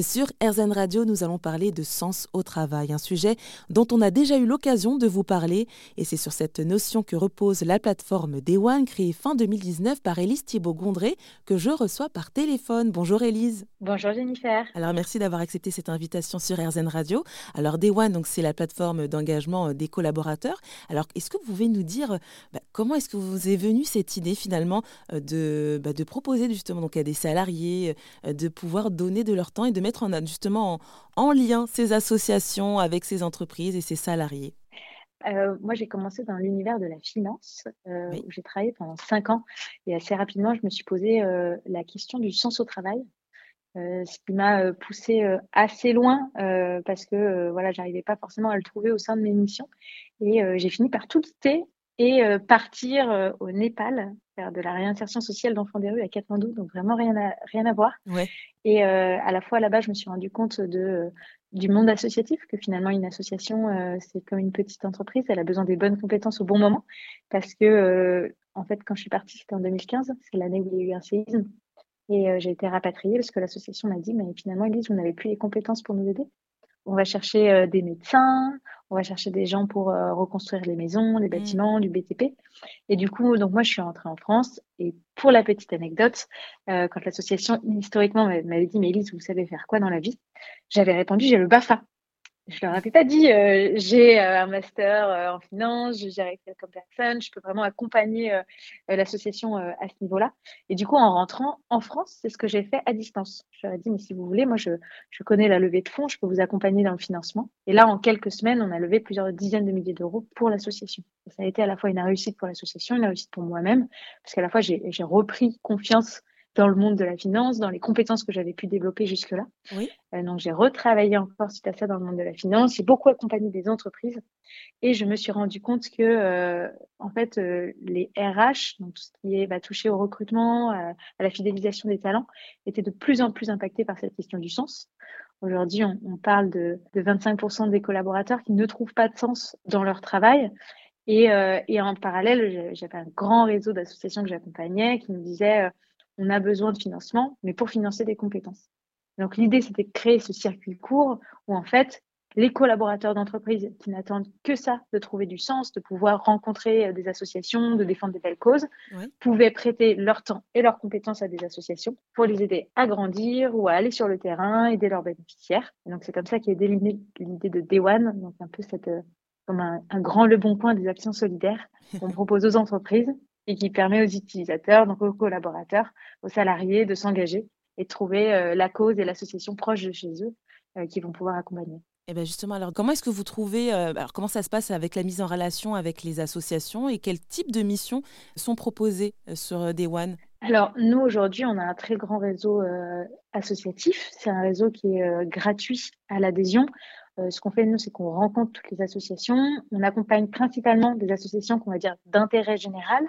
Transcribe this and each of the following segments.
Sur RZN Radio, nous allons parler de sens au travail, un sujet dont on a déjà eu l'occasion de vous parler. Et c'est sur cette notion que repose la plateforme One, créée fin 2019 par Élise Thibault-Gondré, que je reçois par téléphone. Bonjour Élise. Bonjour Jennifer. Alors merci d'avoir accepté cette invitation sur RZN Radio. Alors donc c'est la plateforme d'engagement euh, des collaborateurs. Alors est-ce que vous pouvez nous dire bah, comment est-ce que vous est venue cette idée finalement euh, de, bah, de proposer justement donc à des salariés euh, de pouvoir donner de leur temps et de mettre en, justement en, lien ces associations avec ces entreprises et ces salariés? Euh, moi, j'ai commencé dans l'univers de la finance, euh, où j'ai travaillé pendant cinq ans. Et assez rapidement, je me suis posé euh, la question du sens au travail, ce qui m'a poussé assez loin parce que voilà, j'arrivais pas forcément à le trouver au sein de mes missions. Et j'ai fini par tout quitter et partir au Népal faire de la réinsertion sociale d'enfants des rues à Katmandou, donc vraiment rien à, rien à voir. Et euh, à la fois là-bas, je me suis rendu compte de, du monde associatif, que finalement une association, euh, c'est comme une petite entreprise, elle a besoin des bonnes compétences au bon moment, parce que euh, en fait, quand je suis partie, c'était en 2015, c'est l'année où il y a eu un séisme, et j'ai été rapatriée parce que l'association m'a dit, mais finalement, Elise, vous n'avez plus les compétences pour nous aider. On va chercher des médecins, on va chercher des gens pour euh, reconstruire les maisons, les mmh. bâtiments, du BTP. Et du coup, donc moi, je suis rentrée en France. Et pour la petite anecdote, euh, quand l'association historiquement m'avait dit, mais Elise, vous savez faire quoi dans la vie? J'avais répondu, j'ai le BAFA. Je leur avais pas dit, euh, j'ai euh, un master euh, en finance, je gère comme personne, je peux vraiment accompagner l'association à ce niveau-là. Et du coup, en rentrant en France, c'est ce que j'ai fait à distance. Je leur ai dit, mais si vous voulez, moi, je, je connais la levée de fonds, je peux vous accompagner dans le financement. Et là, en quelques semaines, on a levé plusieurs dizaines de milliers d'euros pour l'association. Ça a été à la fois une réussite pour l'association, une réussite pour moi-même, parce qu'à la fois, j'ai repris confiance dans le monde de la finance, dans les compétences que j'avais pu développer jusque-là. Oui. Euh, donc, j'ai retravaillé encore suite à ça dans le monde de la finance. J'ai beaucoup accompagné des entreprises et je me suis rendu compte que, euh, en fait, euh, les RH, donc tout ce qui est bah, touché au recrutement, à, la fidélisation des talents, étaient de plus en plus impactés par cette question du sens. Aujourd'hui, on, on, parle de, de 25% des collaborateurs qui ne trouvent pas de sens dans leur travail. Et, et en parallèle, j'avais un grand réseau d'associations que j'accompagnais qui me disaient on a besoin de financement, mais pour financer des compétences. Donc l'idée, c'était de créer ce circuit court où en fait, les collaborateurs d'entreprise qui n'attendent que ça, de trouver du sens, de pouvoir rencontrer euh, des associations, de défendre des belles causes, pouvaient prêter leur temps et leurs compétences à des associations pour les aider à grandir ou à aller sur le terrain, aider leurs bénéficiaires. Et donc c'est comme ça qu'est délignée l'idée de Day One, donc un peu cette, euh, comme un, un grand le bon point des actions solidaires qu'on propose aux entreprises et qui permet aux utilisateurs, donc aux collaborateurs, aux salariés de s'engager et de trouver euh, la cause et l'association proche de chez eux euh, qui vont pouvoir accompagner. Et eh bien justement, alors comment est-ce que vous trouvez, euh, alors comment ça se passe avec la mise en relation avec les associations et quel type de missions sont proposées sur Day One? Alors, nous, aujourd'hui, on a un très grand réseau associatif. C'est un réseau qui est gratuit à l'adhésion. Euh, ce qu'on fait, nous, c'est qu'on rencontre toutes les associations. On accompagne principalement des associations qu'on va dire d'intérêt général,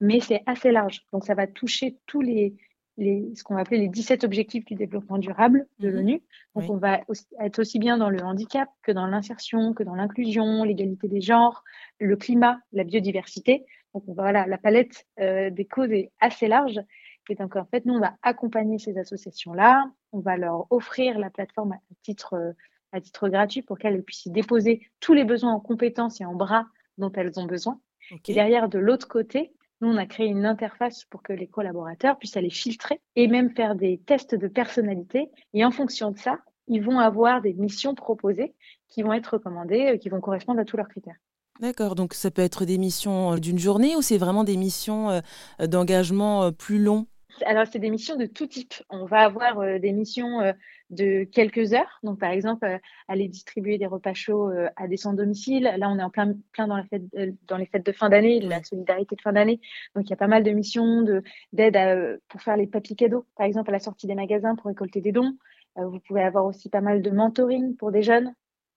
mais c'est assez large. Donc, ça va toucher tous les, les, ce qu'on va appeler les 17 objectifs du développement durable de mhm. l'ONU. Donc, on va être aussi bien dans le handicap que dans l'insertion, que dans l'inclusion, l'égalité des genres, le climat, la biodiversité. Donc, voilà, la palette euh, des causes est assez large. Et donc, en fait, nous, on va accompagner ces associations-là. On va leur offrir la plateforme à titre euh, à titre gratuit pour qu'elles puissent y déposer tous les besoins en compétences et en bras dont elles ont besoin. Et derrière, de l'autre côté, nous, on a créé une interface pour que les collaborateurs puissent aller filtrer et même faire des tests de personnalité. Et en fonction de ça, ils vont avoir des missions proposées qui vont être recommandées, euh, qui vont correspondre à tous leurs critères. D'accord, donc ça peut être des missions euh, d'une journée ou c'est vraiment des missions euh, d'engagement plus longs alors, c'est des missions de tout type. On va avoir euh, des missions euh, de quelques heures. Donc, par exemple, euh, aller distribuer des repas chauds à des sans-domicile. Là, on est en plein, plein dans, la fête, dans les fêtes de fin d'année, la solidarité de fin d'année. Donc, il y a pas mal de missions d'aide pour faire les papiers cadeaux, par exemple, à la sortie des magasins pour récolter des dons. vous pouvez avoir aussi pas mal de mentoring pour des jeunes.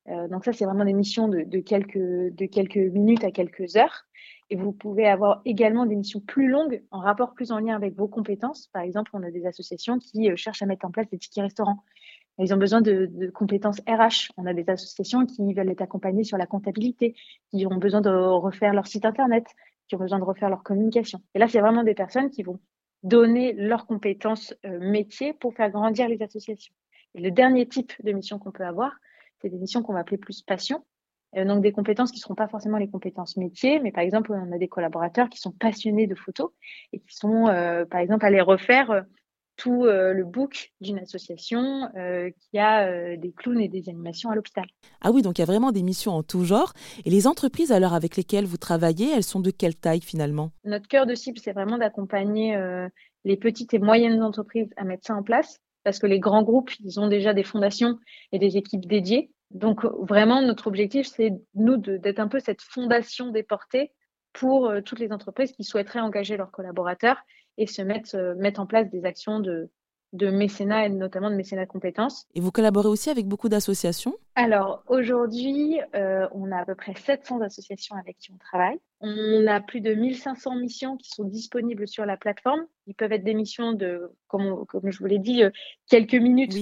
donc, ça, c'est vraiment des missions de, de, quelques, de quelques minutes à quelques heures. Et vous pouvez avoir également des missions plus longues, en rapport plus en lien avec vos compétences. Par exemple, on a des associations qui euh, cherchent à mettre en place des tickets restaurants. Ils ont besoin de, compétences RH. On a des associations qui veulent être accompagnées sur la comptabilité, qui ont besoin de refaire leur site internet, qui ont besoin de refaire leur communication. Et là, c'est vraiment des personnes qui vont donner leurs compétences euh, métiers pour faire grandir les associations. le dernier type de mission qu'on peut avoir, c'est des missions qu'on va appeler plus passion. Euh, donc des compétences qui ne seront pas forcément les compétences métiers, mais par exemple, on a des collaborateurs qui sont passionnés de photos et qui sont, euh, par exemple, allés refaire euh, tout le book d'une association qui a des clowns et des animations à l'hôpital. Ah oui, donc il y a vraiment des missions en tout genre. Et les entreprises alors avec lesquelles vous travaillez, elles sont de quelle taille finalement? Notre cœur de cible, c'est vraiment d'accompagner les petites et moyennes entreprises à mettre ça en place parce que les grands groupes, ils ont déjà des fondations et des équipes dédiées. Donc vraiment, notre objectif, c'est nous d'être un peu cette fondation déportée pour euh, toutes les entreprises qui souhaiteraient engager leurs collaborateurs et se mettre, euh, mettre en place des actions de, de mécénat et notamment de mécénat de compétences. Et vous collaborez aussi avec beaucoup d'associations? Alors aujourd'hui, euh, on a à peu près 700 associations avec qui on travaille. On a plus de 1500 missions qui sont disponibles sur la plateforme. Ils peuvent être des missions de, comme, comme je vous l'ai dit, euh, quelques minutes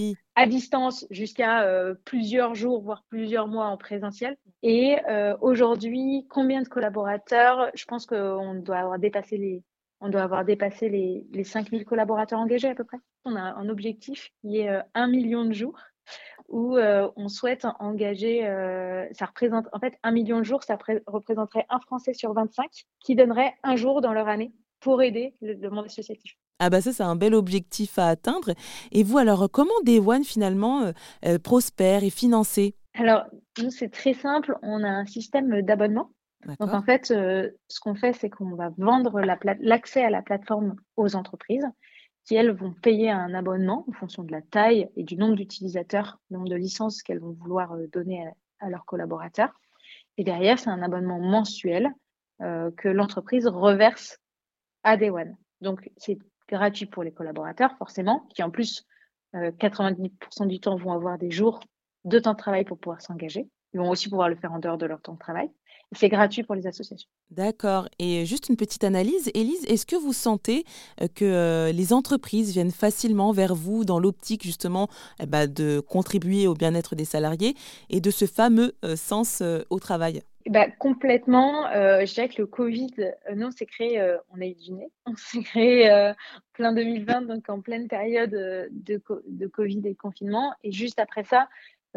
à distance jusqu'à euh, plusieurs jours, voire plusieurs mois en présentiel. Et aujourd'hui, combien de collaborateurs Je pense qu'on doit avoir dépassé les on doit avoir dépassé les, les 5000 collaborateurs engagés à peu près. On a un objectif qui est euh, un million de jours où euh, on souhaite engager, euh, ça représente en fait un million de jours, ça représenterait un Français sur 25 qui donnerait un jour dans leur année pour aider le, monde associatif. Ah bah ça c'est un bel objectif à atteindre. Et vous alors comment Day One finalement prospère et financé? Alors nous c'est très simple, on a un système d'abonnement donc en fait, euh, ce qu'on fait, c'est qu'on va vendre l'accès à la plateforme aux entreprises qui, elles, vont payer un abonnement en fonction de la taille et du nombre d'utilisateurs, le nombre de licences qu'elles vont vouloir euh, donner à, leurs collaborateurs. Et derrière, c'est un abonnement mensuel euh, que l'entreprise reverse à Day One. Donc c'est gratuit pour les collaborateurs, forcément, qui en plus, 90% du temps vont avoir des jours de temps de travail pour pouvoir s'engager. Ils vont aussi pouvoir le faire en dehors de leur temps de travail. C'est gratuit pour les associations. D'accord. Et juste une petite analyse. Élise, est-ce que vous sentez euh, que euh, les entreprises viennent facilement vers vous dans l'optique justement eh ben, de contribuer au bien-être des salariés et de ce fameux euh, sens au travail? Bah, complètement. je dirais que le Covid, nous, on s'est créé, on a eu du nez, on s'est créé plein 2020, donc en pleine période de, de Covid et de confinement. Et juste après ça,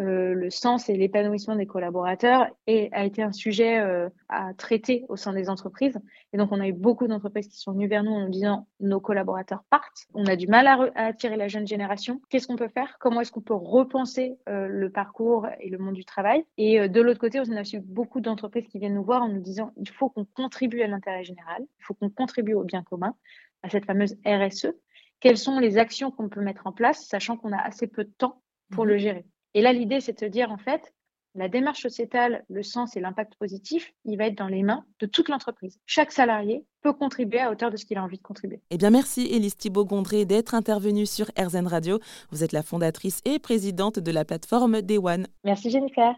euh, le sens et l'épanouissement des collaborateurs et a été un sujet euh, à traiter au sein des entreprises. Et donc, on a eu beaucoup d'entreprises qui sont venues vers nous en nous disant nos collaborateurs partent, on a du mal à, attirer la jeune génération. Qu'est-ce qu'on peut faire? Comment est-ce qu'on peut repenser euh, le parcours et le monde du travail? Et de l'autre côté, on a eu beaucoup d'entreprises qui viennent nous voir en nous disant il faut qu'on contribue à l'intérêt général, il faut qu'on contribue au bien commun, à cette fameuse RSE. Quelles sont les actions qu'on peut mettre en place, sachant qu'on a assez peu de temps pour mmh le gérer? Et là, l'idée, c'est de se dire, en fait, la démarche sociétale, le sens et l'impact positif, il va être dans les mains de toute l'entreprise. Chaque salarié peut contribuer à hauteur de ce qu'il a envie de contribuer. Eh bien, merci Élise Thibault-Gondré d'être intervenue sur RZN Radio. Vous êtes la fondatrice et présidente de la plateforme Day One. Merci Jennifer.